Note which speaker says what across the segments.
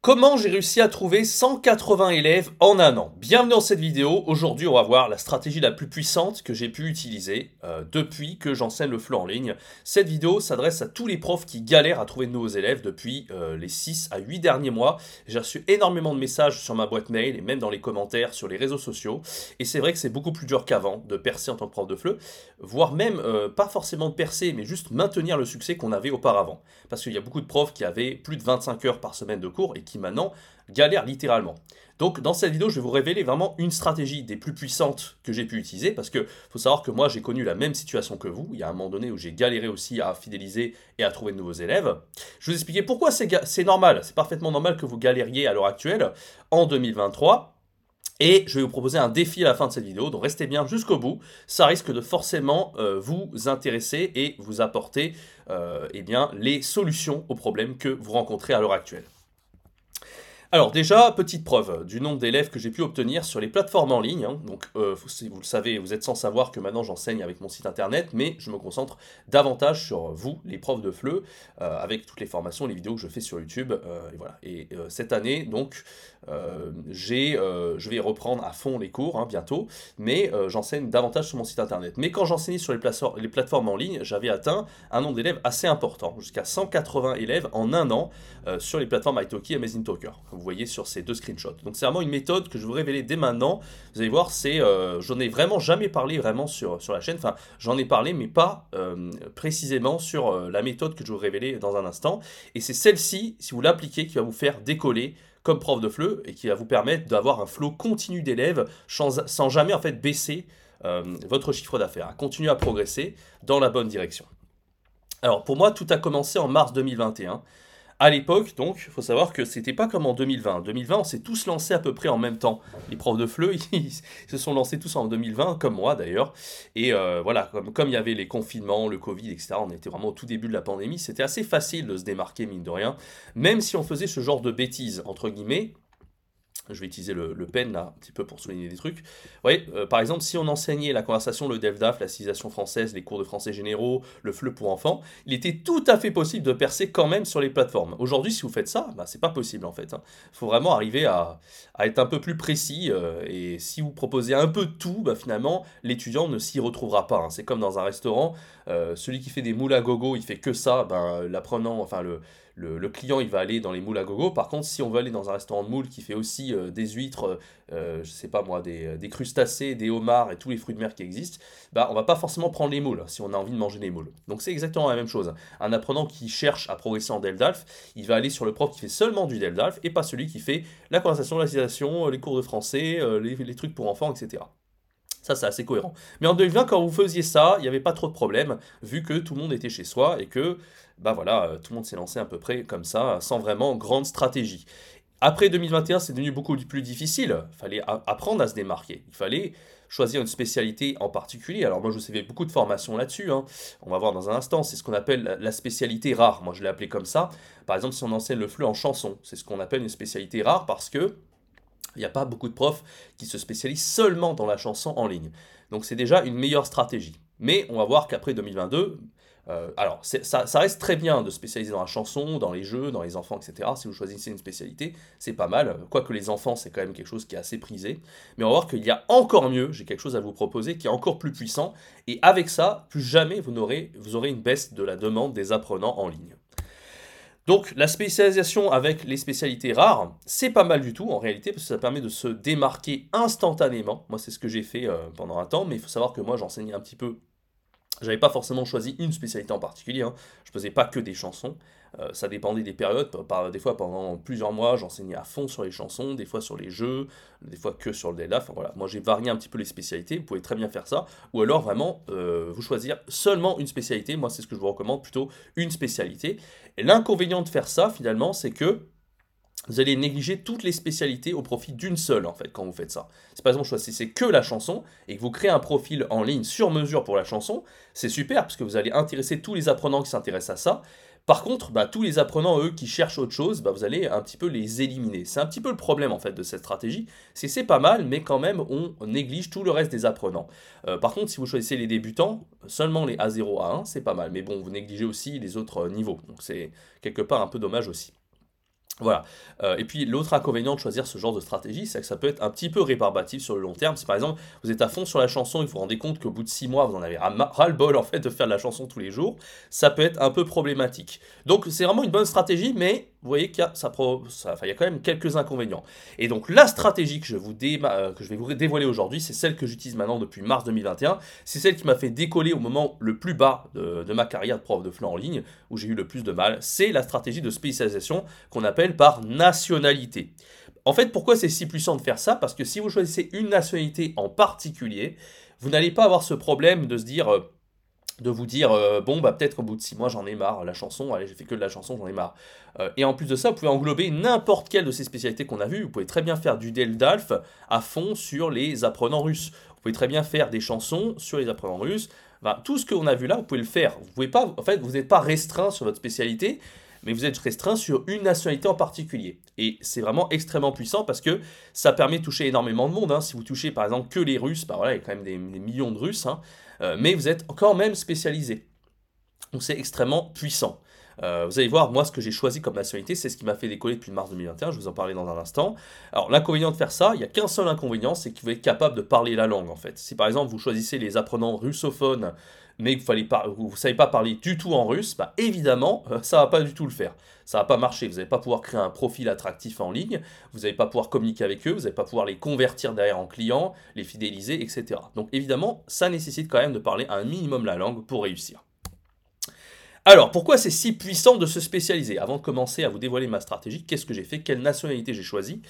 Speaker 1: Comment j'ai réussi à trouver 180 élèves en un an? Bienvenue dans cette vidéo. Aujourd'hui, on va voir la stratégie la plus puissante que j'ai pu utiliser euh, depuis que j'enseigne le FLE en ligne. Cette vidéo s'adresse à tous les profs qui galèrent à trouver de nouveaux élèves depuis euh, les 6 à 8 derniers mois. J'ai reçu énormément de messages sur ma boîte mail et même dans les commentaires sur les réseaux sociaux. Et c'est vrai que c'est beaucoup plus dur qu'avant de percer en tant que prof de FLE, voire même euh, pas forcément de percer, mais juste maintenir le succès qu'on avait auparavant. Parce qu'il y a beaucoup de profs qui avaient plus de 25 heures par semaine de cours qui maintenant galèrent littéralement. Donc dans cette vidéo, je vais vous révéler vraiment une stratégie des plus puissantes que j'ai pu utiliser parce que faut savoir que moi j'ai connu la même situation que vous. Il y a un moment donné où j'ai galéré aussi à fidéliser et à trouver de nouveaux élèves. Je vais vous expliquer pourquoi c'est normal, c'est parfaitement normal que vous galériez à l'heure actuelle en 2023. Et je vais vous proposer un défi à la fin de cette vidéo, donc restez bien jusqu'au bout. Ça risque de forcément euh, vous intéresser et vous apporter euh, eh bien, les solutions aux problèmes que vous rencontrez à l'heure actuelle. Alors déjà, petite preuve du nombre d'élèves que j'ai pu obtenir sur les plateformes en ligne. Hein. Donc euh, vous, vous, le savez, vous êtes sans savoir que maintenant j'enseigne avec mon site internet, mais je me concentre davantage sur vous, les profs de FLE, euh, avec toutes les formations, les vidéos que je fais sur YouTube. Euh, et voilà. Et cette année, donc, j'ai, je vais reprendre à fond les cours hein, bientôt, mais j'enseigne davantage sur mon site internet. Mais quand j'enseignais sur les, les plateformes en ligne, j'avais atteint un nombre d'élèves assez important, jusqu'à 180 élèves en un an sur les plateformes Italki et Amazing Talker vous voyez sur ces deux screenshots. Donc c'est vraiment une méthode que je vous révéler dès maintenant. Vous allez voir, c'est, euh, j'en ai vraiment jamais parlé vraiment sur, la chaîne. Enfin, j'en ai parlé, mais pas euh, précisément sur euh, la méthode que je vous révéler dans un instant. Et c'est celle-ci, si vous l'appliquez, qui va vous faire décoller comme prof de FLE et qui va vous permettre d'avoir un flot continu d'élèves sans, sans, jamais en fait baisser votre chiffre d'affaires, à continuer à progresser dans la bonne direction. Alors pour moi, tout a commencé en mars 2021. À l'époque, donc, il faut savoir que c'était pas comme en 2020. 2020, on s'est tous lancés à peu près en même temps. Les profs de FLE, ils se sont lancés tous en 2020, comme moi d'ailleurs. Et euh, voilà, comme, comme il y avait les confinements, le Covid, etc., on était vraiment au tout début de la pandémie, c'était assez facile de se démarquer, mine de rien. Même si on faisait ce genre de bêtises, entre guillemets, je vais utiliser le, pen là, un petit peu pour souligner des trucs. Vous voyez, euh, par exemple, si on enseignait la conversation, le DELDAF, la civilisation française, les cours de français généraux, le FLE pour enfants, il était tout à fait possible de percer quand même sur les plateformes. Aujourd'hui, si vous faites ça, bah, c'est pas possible en fait. Il hein. faut vraiment arriver à, être un peu plus précis. Euh, et si vous proposez un peu de tout, bah, finalement, l'étudiant ne s'y retrouvera pas. Hein. C'est comme dans un restaurant, euh, celui qui fait des moules à gogo, il fait que ça, ben, l'apprenant, enfin le le, client il va aller dans les moules à gogo. Par contre, si on veut aller dans un restaurant de moules qui fait aussi euh, des huîtres, euh, je sais pas moi, des, des, crustacés, des homards et tous les fruits de mer qui existent, bah on va pas forcément prendre les moules si on a envie de manger les moules. Donc c'est exactement la même chose. Un apprenant qui cherche à progresser en Deldalf, il va aller sur le prof qui fait seulement du Deldalf et pas celui qui fait la conversation, la citation, les cours de français, euh, les trucs pour enfants, etc. Ça, c'est assez cohérent. Mais en 2020, quand vous faisiez ça, il n'y avait pas trop de problèmes, vu que tout le monde était chez soi et que, bah voilà, euh, tout le monde s'est lancé à peu près comme ça, sans vraiment grande stratégie. Après 2021, c'est devenu beaucoup plus difficile. Il fallait apprendre à se démarquer. Il fallait choisir une spécialité en particulier. Alors moi, je vous ai fait beaucoup de formations là-dessus. Hein. On va voir dans un instant. C'est ce qu'on appelle la spécialité rare. Moi, je l'ai appelé comme ça. Par exemple, si on enseigne le fleu en chanson, c'est ce qu'on appelle une spécialité rare parce que il n'y a pas beaucoup de profs qui se spécialisent seulement dans la chanson en ligne. Donc c'est déjà une meilleure stratégie. Mais on va voir qu'après 2022, euh, alors ça, reste très bien de spécialiser dans la chanson, dans les jeux, dans les enfants, etc. Si vous choisissez une spécialité, c'est pas mal. Quoique les enfants, c'est quand même quelque chose qui est assez prisé. Mais on va voir qu'il y a encore mieux, j'ai quelque chose à vous proposer qui est encore plus puissant. Et avec ça, plus jamais vous, aurez, vous aurez une baisse de la demande des apprenants en ligne. Donc la spécialisation avec les spécialités rares, c'est pas mal du tout en réalité parce que ça permet de se démarquer instantanément. Moi c'est ce que j'ai fait euh, pendant un temps, mais il faut savoir que moi j'enseignais un petit peu j'avais pas forcément choisi une spécialité en particulier, hein. je faisais pas que des chansons, euh, ça dépendait des périodes, par, des fois pendant plusieurs mois j'enseignais à fond sur les chansons, des fois sur les jeux, des fois que sur le DLA, voilà, moi j'ai varié un petit peu les spécialités, vous pouvez très bien faire ça, ou alors vraiment euh, vous choisir seulement une spécialité, moi c'est ce que je vous recommande, plutôt une spécialité. L'inconvénient de faire ça finalement c'est que vous allez négliger toutes les spécialités au profit d'une seule, en fait, quand vous faites ça. Si par exemple, choisissez que la chanson et que vous créez un profil en ligne sur mesure pour la chanson, c'est super, parce que vous allez intéresser tous les apprenants qui s'intéressent à ça. Par contre, bah, tous les apprenants, eux, qui cherchent autre chose, bah, vous allez un petit peu les éliminer. C'est un petit peu le problème, en fait, de cette stratégie. C'est c'est pas mal, mais quand même, on néglige tout le reste des apprenants. Euh, par contre, si vous choisissez les débutants, seulement les A0, A1, c'est pas mal. Mais bon, vous négligez aussi les autres euh, niveaux. Donc c'est quelque part un peu dommage aussi. Voilà. Euh, et puis l'autre inconvénient de choisir ce genre de stratégie, c'est que ça peut être un petit peu rébarbatif sur le long terme. Si par exemple vous êtes à fond sur la chanson et vous vous rendez compte qu'au bout de 6 mois vous en avez ras-le-bol en fait de faire la chanson tous les jours, ça peut être un peu problématique. Donc c'est vraiment une bonne stratégie, mais vous voyez qu'il y, a, quand même quelques inconvénients. Et donc la stratégie que je, vous euh, que je vais vous dévoiler aujourd'hui, c'est celle que j'utilise maintenant depuis mars 2021. C'est celle qui m'a fait décoller au moment le plus bas de, de ma carrière de prof de fleur en ligne, où j'ai eu le plus de mal. C'est la stratégie de spécialisation qu'on appelle par nationalité. En fait, pourquoi c'est si puissant de faire ça? Parce que si vous choisissez une nationalité en particulier, vous n'allez pas avoir ce problème de se dire... Euh, de vous dire euh, bon bah peut-être qu'au bout de six mois j'en ai marre la chanson allez j'ai fait que de la chanson j'en ai marre. Euh, et en plus de ça vous pouvez englober n'importe quelle de ces spécialités qu'on a vues. Vous pouvez très bien faire du Deldalf à fond sur les apprenants russes. Vous pouvez très bien faire des chansons sur les apprenants russes. Tout ce qu'on a vu là vous pouvez le faire. Vous pouvez pas en fait vous n'êtes pas restreint sur votre spécialité mais vous êtes restreint sur une nationalité en particulier. Et c'est vraiment extrêmement puissant parce que ça permet de toucher énormément de monde. Hein. Si vous touchez par exemple que les Russes, bah voilà, il y a quand même des, millions de Russes. Hein. Euh, mais vous êtes quand même spécialisé. Donc c'est extrêmement puissant. Euh, vous allez voir, moi, ce que j'ai choisi comme nationalité, c'est ce qui m'a fait décoller depuis mars 2021. Je vous en parler dans un instant. Alors, l'inconvénient de faire ça, il n'y a qu'un seul inconvénient, c'est que vous êtes capable de parler la langue, en fait. Si par exemple, vous choisissez les apprenants russophones, mais que vous ne savez pas parler du tout en russe, bah, évidemment, euh, ça ne va pas du tout le faire. Ça ne va pas marcher. Vous n'allez pas pouvoir créer un profil attractif en ligne, vous n'allez pas pouvoir communiquer avec eux, vous n'allez pas pouvoir les convertir derrière en clients, les fidéliser, etc. Donc, évidemment, ça nécessite quand même de parler un minimum la langue pour réussir. Alors, pourquoi c'est si puissant de se spécialiser? Avant de commencer à vous dévoiler ma stratégie, qu'est-ce que j'ai fait? Quelle nationalité j'ai choisi?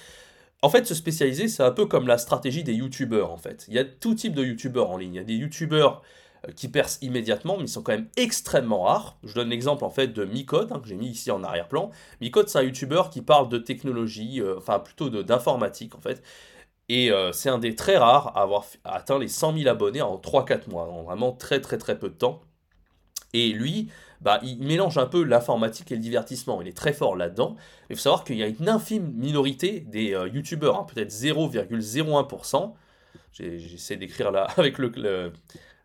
Speaker 1: En fait, se spécialiser, c'est un peu comme la stratégie des youtubeurs, en fait. Il y a tout type de youtubeurs en ligne. Il y a des youtubeurs qui percent immédiatement, mais ils sont quand même extrêmement rares. Je donne l'exemple, en fait, de Micode, hein, que j'ai mis ici en arrière-plan. Micode, c'est un youtubeur qui parle de technologie, euh, enfin, plutôt d'informatique, en fait. Et euh, c'est un des très rares à avoir atteint les 100 000 abonnés en 3-4 mois, en vraiment très très très peu de temps. Et lui, bah, il mélange un peu l'informatique et le divertissement. Il est très fort là-dedans. Il faut savoir qu'il y a une infime minorité des euh, youtubeurs, hein, peut-être 0,01%. J'essaie d'écrire là avec le,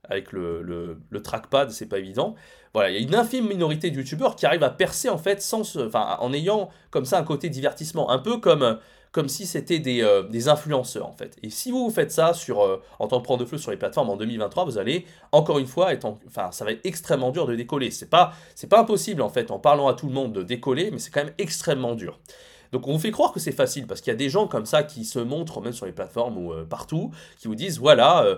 Speaker 1: avec le, le, trackpad, c'est pas évident. Voilà, il y a une infime minorité de youtubeurs qui arrivent à percer en fait sans, en ayant comme ça un côté divertissement, un peu comme comme si c'était euh, des, influenceurs en fait. Et si vous faites ça sur, euh, en tant que prendre de feu sur les plateformes en 2023, vous allez encore une fois être, enfin, ça va être extrêmement dur de décoller. C'est pas, pas impossible en fait en parlant à tout le monde de décoller, mais c'est quand même extrêmement dur. Donc on vous fait croire que c'est facile parce qu'il y a des gens comme ça qui se montrent même sur les plateformes ou euh, partout, qui vous disent voilà,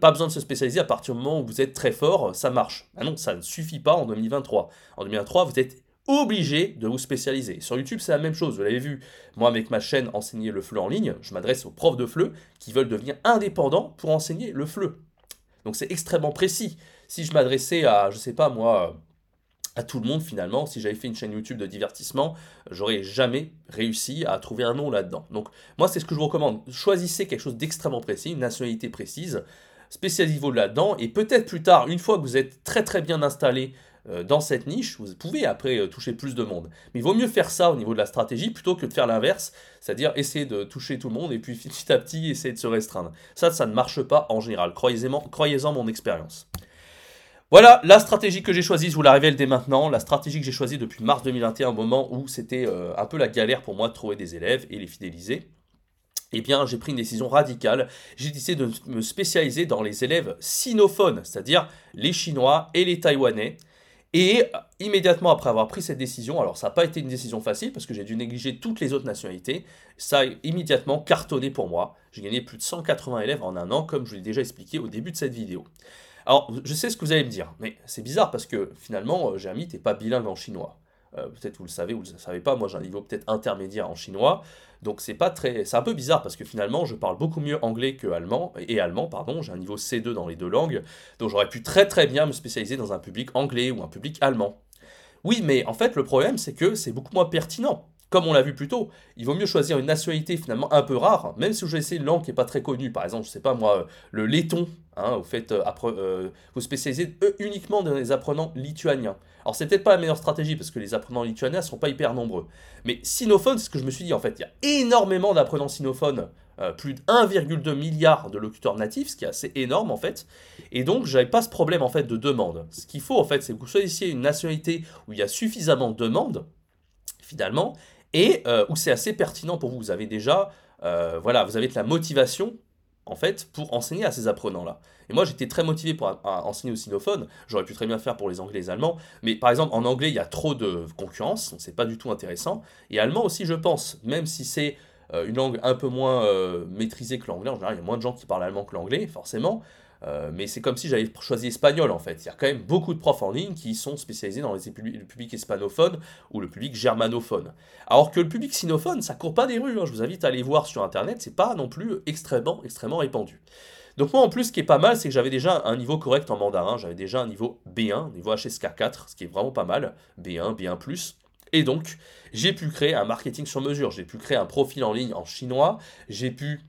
Speaker 1: pas besoin de se spécialiser à partir du moment où vous êtes très fort, ça marche. Ah non, ça ne suffit pas en 2023. En 2023, vous êtes obligé de vous spécialiser. Sur YouTube, c'est la même chose, vous l'avez vu. Moi, avec ma chaîne Enseigner le FLE en ligne, je m'adresse aux profs de FLE qui veulent devenir indépendants pour enseigner le FLE. Donc c'est extrêmement précis. Si je m'adressais à, je sais pas moi, à tout le monde finalement, si j'avais fait une chaîne YouTube de divertissement, j'aurais jamais réussi à trouver un nom là-dedans. Donc moi, c'est ce que je vous recommande. Choisissez quelque chose d'extrêmement précis, une nationalité précise, spécialisez-vous là-dedans, et peut-être plus tard, une fois que vous êtes très très bien installé euh, dans cette niche, vous pouvez après euh, toucher plus de monde. Mais il vaut mieux faire ça au niveau de la stratégie plutôt que de faire l'inverse, c'est-à-dire essayer de toucher tout le monde et puis petit à petit essayer de se restreindre. Ça, ça ne marche pas en général. Croyez-en mon expérience. Voilà la stratégie que j'ai choisie, je vous la révèle dès maintenant. La stratégie que j'ai choisie depuis mars 2021, au moment où c'était euh, un peu la galère pour moi de trouver des élèves et les fidéliser. Eh bien, j'ai pris une décision radicale. J'ai décidé de me spécialiser dans les élèves sinophones, c'est-à-dire les Chinois et les Taïwanais. Et immédiatement après avoir pris cette décision, alors ça n'a pas été une décision facile parce que j'ai dû négliger toutes les autres nationalités, ça a immédiatement cartonné pour moi. J'ai gagné plus de 180 élèves en un an, comme je l'ai déjà expliqué au début de cette vidéo. Alors, je sais ce que vous allez me dire, mais c'est bizarre parce que finalement, euh, Jérémy, t'es pas bilingue en chinois. Euh, peut-être vous le savez ou vous ne le savez pas, moi j'ai un niveau peut-être intermédiaire en chinois. Donc c'est pas très, c'est un peu bizarre parce que finalement je parle beaucoup mieux anglais que allemand et allemand pardon. J'ai un niveau C2 dans les deux langues, donc j'aurais pu très très bien me spécialiser dans un public anglais ou un public allemand. Oui, mais en fait le problème c'est que c'est beaucoup moins pertinent. Comme on l'a vu plus tôt, il vaut mieux choisir une nationalité finalement un peu rare, même si vous essayez une langue qui n'est pas très connue. Par exemple, je sais pas moi, le letton, hein, vous faites euh, euh, vous spécialisez uniquement dans les apprenants lituaniens. Alors c'est peut-être pas la meilleure stratégie parce que les apprenants lituaniens sont pas hyper nombreux. Mais sinophone, c'est ce que je me suis dit en fait. Il y a énormément d'apprenants sinophones, euh, plus de 1,2 milliard de locuteurs natifs, ce qui est assez énorme en fait. Et donc j'avais pas ce problème en fait de demande. Ce qu'il faut en fait, c'est que vous choisissiez une nationalité où il y a suffisamment de demandes finalement et où c'est assez pertinent pour vous. Vous avez déjà, voilà, vous avez de la motivation en fait, pour enseigner à ces apprenants-là. Et moi, j'étais très motivé pour enseigner aux sinophones. J'aurais pu très bien faire pour les anglais et les allemands. Mais par exemple, en anglais, il y a trop de concurrence, donc c'est pas du tout intéressant. Et allemand aussi, je pense, même si c'est euh, une langue un peu moins euh, maîtrisée que l'anglais, en général, il y a moins de gens qui parlent allemand que l'anglais, forcément. Euh, mais c'est comme si j'avais choisi espagnol en fait. Il y a quand même beaucoup de profs en ligne qui sont spécialisés dans les le public hispanophone ou le public germanophone. Alors que le public sinophone, ça court pas des rues. Hein. Je vous invite à aller voir sur internet, c'est pas non plus extrêmement, extrêmement répandu. Donc moi en plus ce qui est pas mal c'est que j'avais déjà un niveau correct en mandarin, j'avais déjà un niveau B1, niveau HSK4, ce qui est vraiment pas mal, B1, B1+. Et donc j'ai pu créer un marketing sur mesure, j'ai pu créer un profil en ligne en chinois, j'ai pu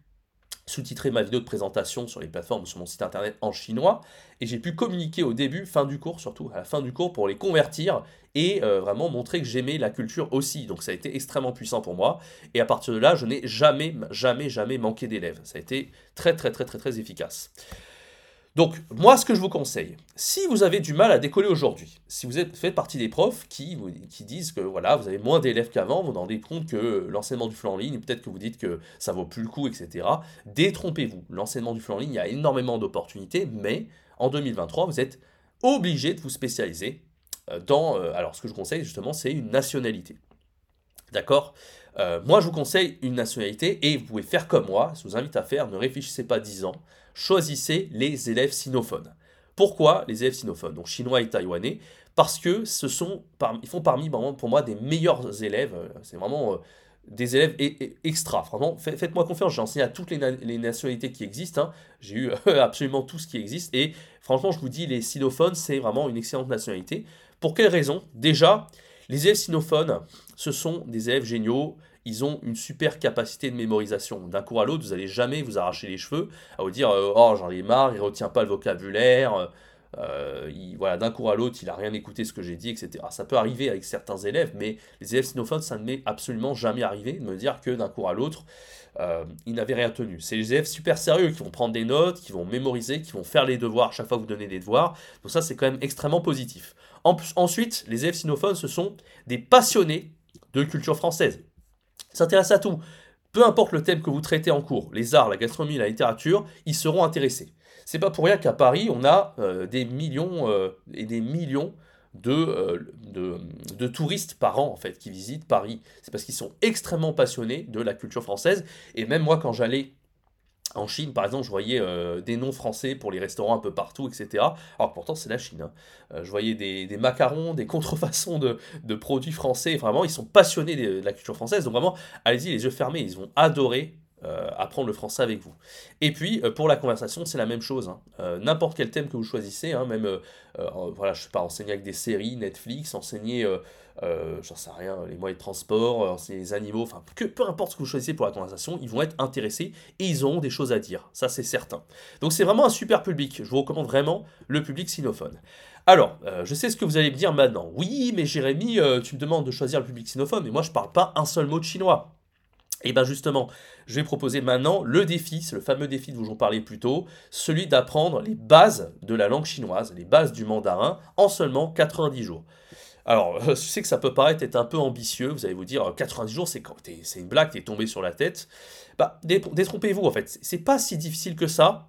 Speaker 1: sous-titrer ma vidéo de présentation sur les plateformes sur mon site internet en chinois et j'ai pu communiquer au début, fin du cours surtout, à la fin du cours pour les convertir et euh, vraiment montrer que j'aimais la culture aussi. Donc ça a été extrêmement puissant pour moi et à partir de là, je n'ai jamais, jamais, jamais manqué d'élèves. Ça a été très, très, très, très, très efficace. Donc, moi, ce que je vous conseille, si vous avez du mal à décoller aujourd'hui, si vous êtes, faites partie des profs qui, disent que voilà, vous avez moins d'élèves qu'avant, vous vous rendez compte que l'enseignement du flux en ligne, peut-être que vous dites que ça vaut plus le coup, etc. Détrompez-vous. L'enseignement du flux en ligne, il y a énormément d'opportunités, mais en 2023, vous êtes obligé de vous spécialiser euh, dans. Euh, alors, ce que je conseille justement, c'est une nationalité. D'accord? Euh, Moi, je vous conseille une nationalité et vous pouvez faire comme moi. Je vous invite à faire, ne réfléchissez pas 10 ans choisissez les élèves sinophones. Pourquoi les élèves sinophones, donc chinois et taïwanais Parce que ce sont, ils font parmi pour moi des meilleurs élèves. Euh, c'est vraiment euh, des élèves extra. Vraiment, faites-moi confiance. J'ai enseigné à toutes les, nationalités qui existent. Hein. J'ai eu absolument tout ce qui existe. Et franchement, je vous dis, les sinophones, c'est vraiment une excellente nationalité. Pour quelles raisons Déjà, les élèves sinophones, ce sont des élèves géniaux ils ont une super capacité de mémorisation. D'un cours à l'autre, vous n'allez jamais vous arracher les cheveux à vous dire euh, Oh, j'en ai marre, il retient pas le vocabulaire. Euh, voilà, d'un cours à l'autre, il a rien écouté ce que j'ai dit, etc. Ça peut arriver avec certains élèves, mais les élèves sinophones, ça ne m'est absolument jamais arrivé de me dire que d'un cours à l'autre, euh, ils n'avaient rien tenu. C'est les élèves super sérieux qui vont prendre des notes, qui vont mémoriser, qui vont faire les devoirs chaque fois que vous donnez des devoirs. Donc ça, c'est quand même extrêmement positif. ensuite, les élèves sinophones, ce sont des passionnés de culture française s'intéresse à tout. Peu importe le thème que vous traitez en cours, les arts, la gastronomie, la littérature, ils seront intéressés. C'est pas pour rien qu'à Paris, on a euh, des millions euh, et des millions euh, de, de, touristes par an en fait qui visitent Paris. C'est parce qu'ils sont extrêmement passionnés de la culture française. Et même moi, quand j'allais en Chine, par exemple, je voyais euh, des noms français pour les restaurants un peu partout, etc. Alors pourtant, c'est la Chine. Hein. Euh, je voyais des, macarons, des contrefaçons de, produits français. Vraiment, ils sont passionnés de, la culture française. Donc vraiment, allez-y, les yeux fermés, ils vont adorer euh, apprendre le français avec vous. Et puis, pour la conversation, c'est la même chose. Hein. N'importe quel thème que vous choisissez, hein, même, voilà, je sais pas, enseigner avec des séries, Netflix, enseigner euh, j'en sais rien, les moyens de transport, euh, les animaux, enfin, que, peu importe ce que vous choisissez pour la conversation, ils vont être intéressés et ils auront des choses à dire. Ça, c'est certain. Donc, c'est vraiment un super public. Je vous recommande vraiment le public sinophone. Alors, euh, je sais ce que vous allez me dire maintenant. Oui, mais Jérémy, tu me demandes de choisir le public sinophone, mais moi, je parle pas un seul mot de chinois. Et bien justement, je vais proposer maintenant le défi, c'est le fameux défi dont j'en parlais plus tôt, celui d'apprendre les bases de la langue chinoise, les bases du mandarin, en seulement 90 jours. Alors, je sais que ça peut paraître être un peu ambitieux, vous allez vous dire 90 jours, c'est c'est une blague, t'es tombé sur la tête. Bah, détrompez-vous en fait, c'est pas si difficile que ça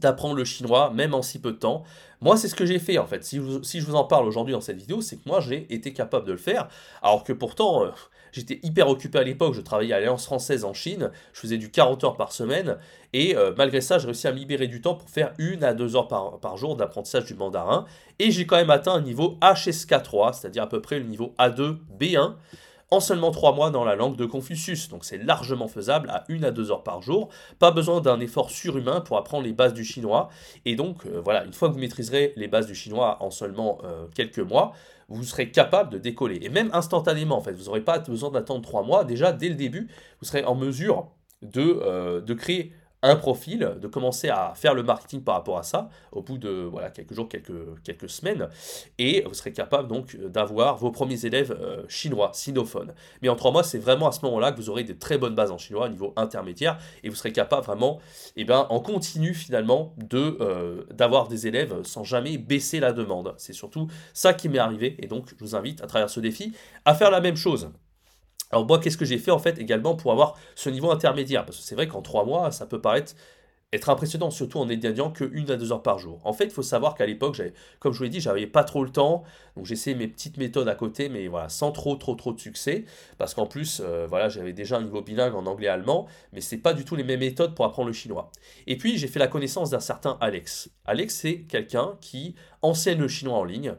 Speaker 1: d'apprendre le chinois, même en si peu de temps. Moi, c'est ce que j'ai fait en fait. Si, je vous en parle aujourd'hui dans cette vidéo, c'est que moi, j'ai été capable de le faire, alors que pourtant, euh, J'étais hyper occupé à l'époque, je travaillais à l'Alliance française en Chine, je faisais du 40 heures par semaine, et euh, malgré ça, j'ai réussi à me libérer du temps pour faire une à deux heures par, jour d'apprentissage du mandarin, et j'ai quand même atteint un niveau HSK3, c'est-à-dire à peu près le niveau A2 B1, en seulement 3 mois dans la langue de Confucius. Donc c'est largement faisable à 1 à 2 heures par jour. Pas besoin d'un effort surhumain pour apprendre les bases du chinois. Et donc euh, voilà, une fois que vous maîtriserez les bases du chinois en seulement euh, quelques mois, vous serez capable de décoller. Et même instantanément, en fait, vous n'aurez pas besoin d'attendre 3 mois. Déjà, dès le début, vous serez en mesure de, euh, de créer un profil, de commencer à faire le marketing par rapport à ça au bout de voilà, quelques jours, quelques, semaines, et vous serez capable donc d'avoir vos premiers élèves euh, chinois, sinophones. Mais en trois mois, c'est vraiment à ce moment-là que vous aurez de très bonnes bases en chinois au niveau intermédiaire, et vous serez capable vraiment, eh ben, en continu finalement, de euh, d'avoir des élèves sans jamais baisser la demande. C'est surtout ça qui m'est arrivé, et donc je vous invite à travers ce défi à faire la même chose. Alors moi, qu'est-ce que j'ai fait en fait également pour avoir ce niveau intermédiaire? Parce que c'est vrai qu'en trois mois, ça peut paraître être impressionnant, surtout en étudiant que une à deux heures par jour. En fait, il faut savoir qu'à l'époque, comme je vous l'ai dit, j'avais pas trop le temps, donc j'essayais mes petites méthodes à côté, mais voilà, sans trop, trop, trop de succès, parce qu'en plus, euh, voilà, j'avais déjà un niveau bilingue en anglais allemand, mais c'est pas du tout les mêmes méthodes pour apprendre le chinois. Et puis, j'ai fait la connaissance d'un certain Alex. Alex, c'est quelqu'un qui enseigne le chinois en ligne,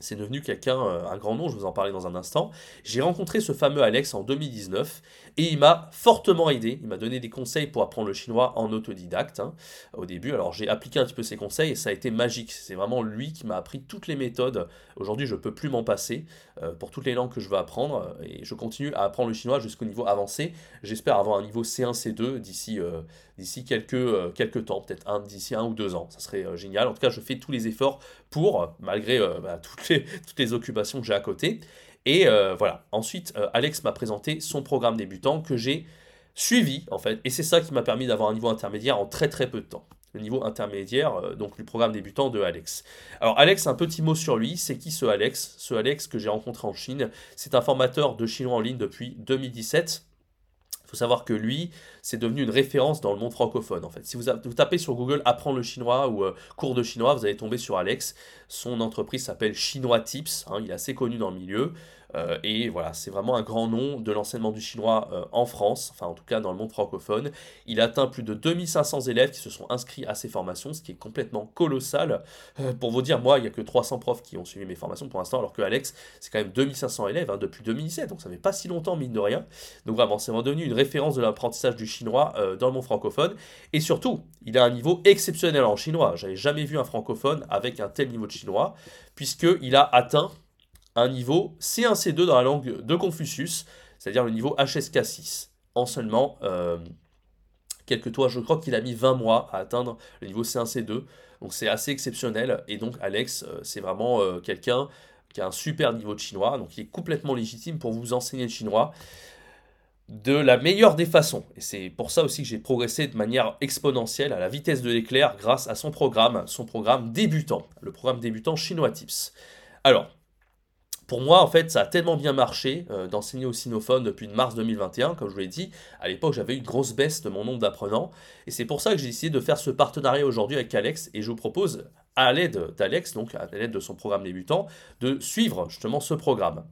Speaker 1: c'est devenu quelqu'un, euh, un grand nom, je vous en parlais dans un instant. J'ai rencontré ce fameux Alex en 2019 et il m'a fortement aidé. Il m'a donné des conseils pour apprendre le chinois en autodidacte hein, au début. Alors j'ai appliqué un petit peu ses conseils et ça a été magique. C'est vraiment lui qui m'a appris toutes les méthodes. Aujourd'hui, je ne peux plus m'en passer euh, pour toutes les langues que je veux apprendre et je continue à apprendre le chinois jusqu'au niveau avancé. J'espère avoir un niveau C1, C2 d'ici euh, d'ici quelques, quelques temps, peut-être d'ici un ou deux ans. Ça serait génial. En tout cas, je fais tous les efforts pour, malgré bah, toutes les occupations que j'ai à côté. Et euh, voilà. Ensuite, euh, Alex m'a présenté son programme débutant que j'ai suivi, en fait. Et c'est ça qui m'a permis d'avoir un niveau intermédiaire en très très peu de temps. Le niveau intermédiaire, euh, donc du programme débutant de Alex. Alors Alex, un petit mot sur lui. C'est qui ce Alex? Ce Alex que j'ai rencontré en Chine, c'est un formateur de chinois en ligne depuis 2017 faut savoir que lui, c'est devenu une référence dans le monde francophone. En fait, si vous, tapez sur Google apprendre le chinois ou euh, cours de chinois, vous allez tomber sur Alex. Son entreprise s'appelle Chinois Tips. Hein, il est assez connu dans le milieu. Euh, et voilà, c'est vraiment un grand nom de l'enseignement du chinois euh, en France, enfin en tout cas dans le monde francophone. Il atteint plus de 2500 élèves qui se sont inscrits à ses formations, ce qui est complètement colossal. Pour vous dire, moi, il n'y a que 300 profs qui ont suivi mes formations pour l'instant, alors que Alex, c'est quand même 2500 élèves hein, depuis 2017, donc ça fait pas si longtemps, mine de rien. Donc vraiment, c'est devenu une référence de l'apprentissage du chinois dans le monde francophone. Et surtout, il a un niveau exceptionnel en chinois. J'avais jamais vu un francophone avec un tel niveau de chinois, puisqu'il a atteint un niveau C1, C2 dans la langue de Confucius, c'est-à-dire le niveau HSK6, en seulement euh, quelques toits. Je crois qu'il a mis 20 mois à atteindre le niveau C1, C2, donc c'est assez exceptionnel. Et donc Alex, euh, c'est vraiment euh, quelqu'un qui a un super niveau de chinois, donc il est complètement légitime pour vous enseigner le chinois de la meilleure des façons. Et c'est pour ça aussi que j'ai progressé de manière exponentielle à la vitesse de l'éclair grâce à son programme, son programme débutant, le programme débutant Chinois Tips. Alors, pour moi, en fait, ça a tellement bien marché euh, d'enseigner au sinophone depuis mars 2021, comme je vous l'ai dit. À l'époque, j'avais une grosse baisse de mon nombre d'apprenants. Et c'est pour ça que j'ai décidé de faire ce partenariat aujourd'hui avec Alex. Et je vous propose, à l'aide d'Alex, donc à l'aide de son programme débutant, de suivre justement ce programme.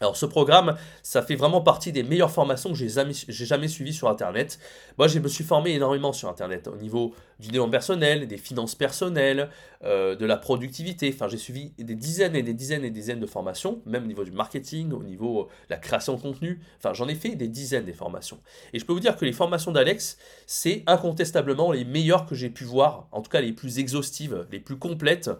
Speaker 1: Alors ce programme, ça fait vraiment partie des meilleures formations que j'ai jamais, suivies sur Internet. Moi, je me suis formé énormément sur Internet au niveau du développement personnel, des finances personnelles, euh, de la productivité. Enfin, j'ai suivi des dizaines et des dizaines et des dizaines de formations, même au niveau du marketing, au niveau de la création de contenu. Enfin, j'en ai fait des dizaines des formations. Et je peux vous dire que les formations d'Alex, c'est incontestablement les meilleures que j'ai pu voir, en tout cas les plus exhaustives, les plus complètes.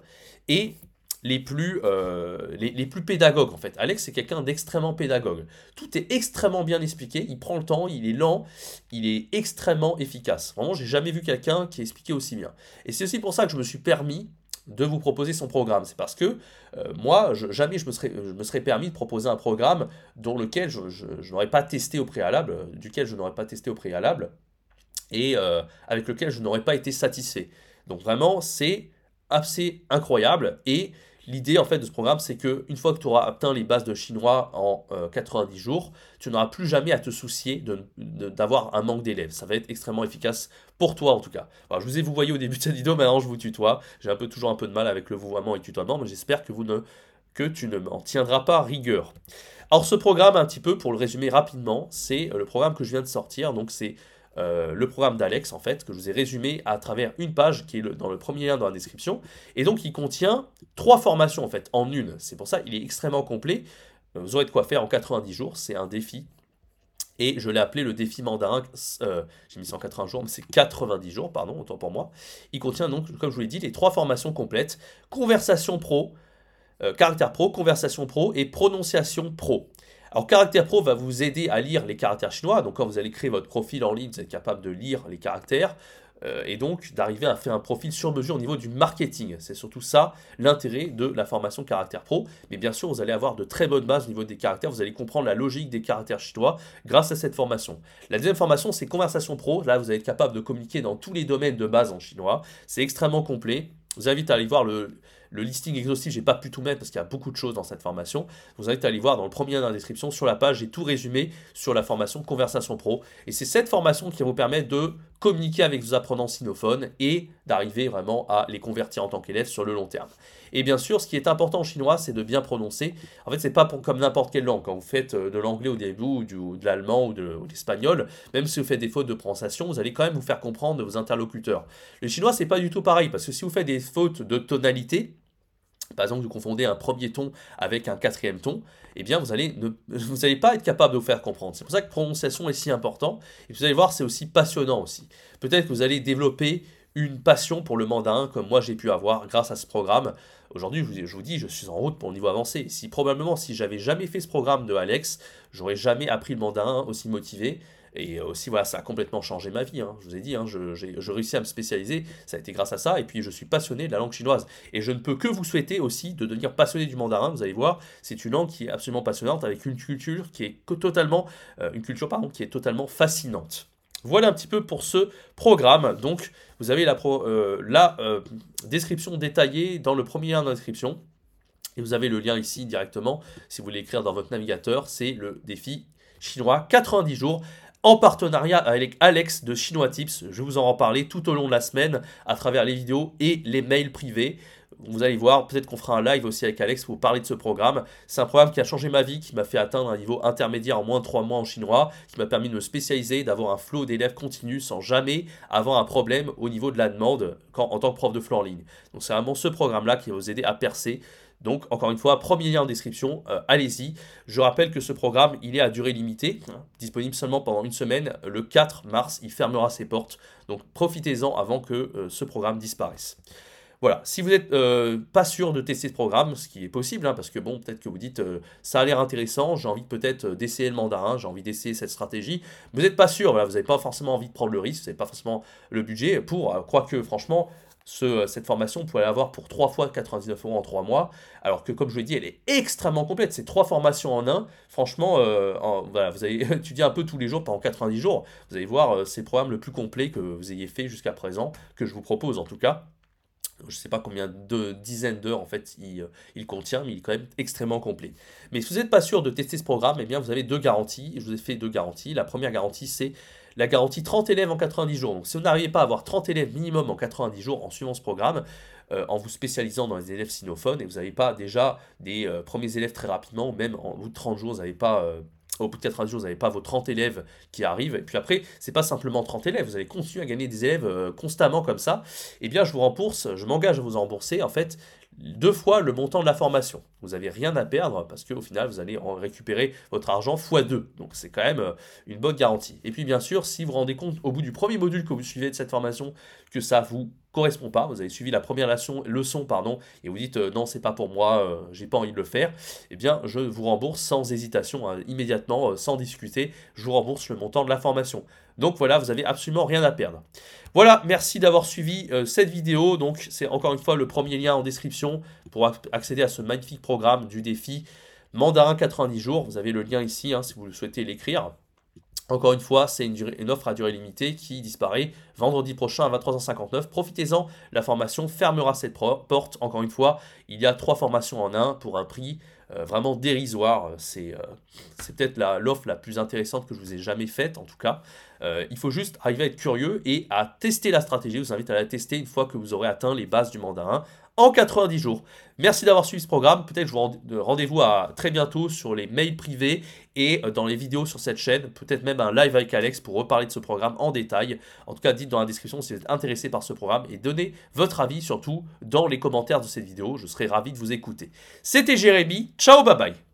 Speaker 1: Et les plus, euh, les, plus pédagogues en fait. Alex c'est quelqu'un d'extrêmement pédagogue. Tout est extrêmement bien expliqué, il prend le temps, il est lent, il est extrêmement efficace. Vraiment, j'ai jamais vu quelqu'un qui expliquait aussi bien. Et c'est aussi pour ça que je me suis permis de vous proposer son programme. C'est parce que euh, moi, jamais je me, serais, je me serais permis de proposer un programme dont lequel je, n'aurais pas testé au préalable, euh, duquel je n'aurais pas testé au préalable, et avec lequel je n'aurais pas été satisfait. Donc vraiment, c'est assez incroyable et L'idée en fait de ce programme, c'est que une fois que tu auras atteint les bases de chinois en 90 euh, jours, tu n'auras plus jamais à te soucier d'avoir un manque d'élèves. Ça va être extrêmement efficace pour toi en tout cas. je vous ai vous voyez au début de cette vidéo, maintenant je vous tutoie. J'ai un peu toujours un peu de mal avec le vouvoiement et tutoiement, mais j'espère que vous ne que tu ne m'en tiendras pas rigueur. Alors ce programme, un petit peu pour le résumer rapidement, c'est euh, le programme que je viens de sortir. Donc c'est euh, le programme d'Alex, en fait, que je vous ai résumé à travers une page qui est dans le premier lien dans la description. Et donc, il contient trois formations, en fait, en une. C'est pour ça qu'il est extrêmement complet. Euh, vous aurez de quoi faire en 90 jours. C'est un défi. Et je l'ai appelé le défi mandarin. Euh, j'ai mis 180 jours, mais c'est 90 jours, pardon, autant pour moi. Il contient donc, comme je vous l'ai dit, les trois formations complètes conversation pro, caractère pro, conversation pro et prononciation pro. Alors Caractère Pro va vous aider à lire les caractères chinois. Donc quand vous allez créer votre profil en ligne, vous êtes capable de lire les caractères euh, et donc d'arriver à faire un profil sur mesure au niveau du marketing. C'est surtout ça l'intérêt de la formation Caractère Pro. Mais bien sûr, vous allez avoir de très bonnes bases au niveau des caractères. Vous allez comprendre la logique des caractères chinois grâce à cette formation. La deuxième formation, c'est Conversation Pro. Là, vous allez être capable de communiquer dans tous les domaines de base en chinois. C'est extrêmement complet. Je vous invite à aller voir le, le listing exhaustif, j'ai pas pu tout mettre parce qu'il y a beaucoup de choses dans cette formation. Vous invite à aller voir dans le premier lien dans la description. Sur la page, j'ai tout résumé sur la formation Conversation Pro. Et c'est cette formation qui vous permettre de communiquer avec vos apprenants sinophones et d'arriver vraiment à les convertir en tant qu'élèves sur le long terme. Et bien sûr, ce qui est important en chinois, c'est de bien prononcer. En fait, c'est pas comme n'importe quelle langue. Quand vous faites euh, de l'anglais au début, ou, de l'allemand ou de, l'espagnol, même si vous faites des fautes de prononciation, vous allez quand même vous faire comprendre de vos interlocuteurs. Le chinois, c'est pas du tout pareil, parce que si vous faites des fautes de tonalité, par exemple, vous confondez un premier ton avec un quatrième ton, eh bien, vous allez ne vous n'allez pas être capable de vous faire comprendre. C'est pour ça que prononciation est si important. Et vous allez voir, c'est aussi passionnant aussi. Peut-être que vous allez développer une passion pour le mandarin comme moi j'ai pu avoir grâce à ce programme. Aujourd'hui, je vous, dis, je suis en route pour le niveau avancé. Si probablement, si j'avais jamais fait ce programme de Alex, j'aurais jamais appris le mandarin aussi motivé. Et aussi, voilà, ça a complètement changé ma vie. Hein. Je vous ai dit, hein, je, je, réussis à me spécialiser. Ça a été grâce à ça. Et puis, je suis passionné de la langue chinoise. Et je ne peux que vous souhaiter aussi de devenir passionné du mandarin. Vous allez voir, c'est une langue qui est absolument passionnante avec une culture qui est totalement, euh, une culture pardon, qui est totalement fascinante. Voilà un petit peu pour ce programme. Donc, vous avez la, euh, euh, description détaillée dans le premier lien d'inscription. Et vous avez le lien ici directement, si vous voulez écrire dans votre navigateur, c'est le défi chinois 90 jours en partenariat avec Alex de Chinois Tips. Je vous en reparler tout au long de la semaine à travers les vidéos et les mails privés vous allez voir, peut-être qu'on fera un live aussi avec Alex pour vous parler de ce programme. C'est un programme qui a changé ma vie, qui m'a fait atteindre un niveau intermédiaire en moins de 3 mois en chinois, qui m'a permis de me spécialiser, d'avoir un flot d'élèves continu sans jamais avoir un problème au niveau de la demande en tant que prof de flow en ligne. Donc c'est vraiment ce programme-là qui va vous aider à percer. Donc, encore une fois, premier lien en description, euh, allez-y. Je rappelle que ce programme, il est à durée limitée, hein, disponible seulement pendant une semaine. Le 4 mars, il fermera ses portes. Donc, profitez-en avant que euh, ce programme disparaisse. Voilà, si vous n'êtes euh, pas sûr de tester ce programme, ce qui est possible, hein, parce que bon, peut-être que vous dites euh, ça a l'air intéressant, j'ai envie peut-être euh, d'essayer le mandarin, j'ai envie d'essayer cette stratégie, vous n'êtes pas sûr, vous n'avez pas forcément envie de prendre le risque, vous n'avez pas forcément le budget pour, quoique franchement, cette formation, vous pouvez l'avoir pour 3 fois 99 euros en 3 mois, alors que comme je l'ai dit, elle est extrêmement complète, c'est 3 formations en un, franchement, voilà, vous allez étudier un peu tous les jours pendant 90 jours, vous allez voir, c'est le programme le plus complet que vous ayez fait jusqu'à présent, que je vous propose en tout cas je ne sais pas combien de dizaines d'heures en fait il, il, contient, mais il est quand même extrêmement complet. Mais si vous n'êtes pas sûr de tester ce programme, eh bien vous avez deux garanties. Je vous ai fait deux garanties. La première garantie, c'est la garantie 30 élèves en 90 jours. Donc si vous n'arrivez pas à avoir 30 élèves minimum en 90 jours en suivant ce programme, euh, en vous spécialisant dans les élèves sinophones, et vous n'avez pas déjà des euh, premiers élèves très rapidement, ou même en bout de 30 jours, vous n'avez pas... Euh, au bout de 90 jours, vous n'avez pas vos 30 élèves qui arrivent. Et puis après, c'est pas simplement 30 élèves, vous allez continuer à gagner des élèves constamment comme ça. Eh bien, je vous rembourse, je m'engage à vous rembourser en fait deux fois le montant de la formation. Vous n'avez rien à perdre parce qu'au final, vous allez en récupérer votre argent x 2. Donc c'est quand même euh, une bonne garantie. Et puis bien sûr, si vous vous rendez compte au bout du premier module que vous suivez de cette formation que ça vous correspond pas, vous avez suivi la première leçon, pardon, et vous dites euh, non, c'est pas pour moi, euh, j'ai pas envie de le faire, eh bien je vous rembourse sans hésitation, hein, immédiatement, sans discuter, je vous rembourse le montant de la formation. Donc voilà, vous avez absolument rien à perdre. Voilà, merci d'avoir suivi cette vidéo. Donc c'est encore une fois le premier lien en description pour accéder à ce magnifique programme du défi Mandarin 90 jours. Vous avez le lien ici hein, si vous le souhaitez l'écrire. Encore une fois, c'est une, offre à durée limitée qui disparaît vendredi prochain à 23h59. Profitez-en, la formation fermera cette porte. Encore une fois, il y a trois formations en un pour un prix euh, vraiment dérisoire. C'est euh, peut-être l'offre la, plus intéressante que je vous ai jamais faite, en tout cas. Euh, il faut juste arriver à être curieux et à tester la stratégie. Je vous invite à la tester une fois que vous aurez atteint les bases du mandarin en 90 jours. Merci d'avoir suivi ce programme. Peut-être que je vous rendez-vous à très bientôt sur les mails privés et euh, dans les vidéos sur cette chaîne. Peut-être même un live avec Alex pour reparler de ce programme en détail. En tout cas, dites dans la description si vous êtes intéressé par ce programme et donnez votre avis surtout dans les commentaires de cette vidéo. Je serai ravi de vous écouter. C'était Jérémy. Ciao, bye bye.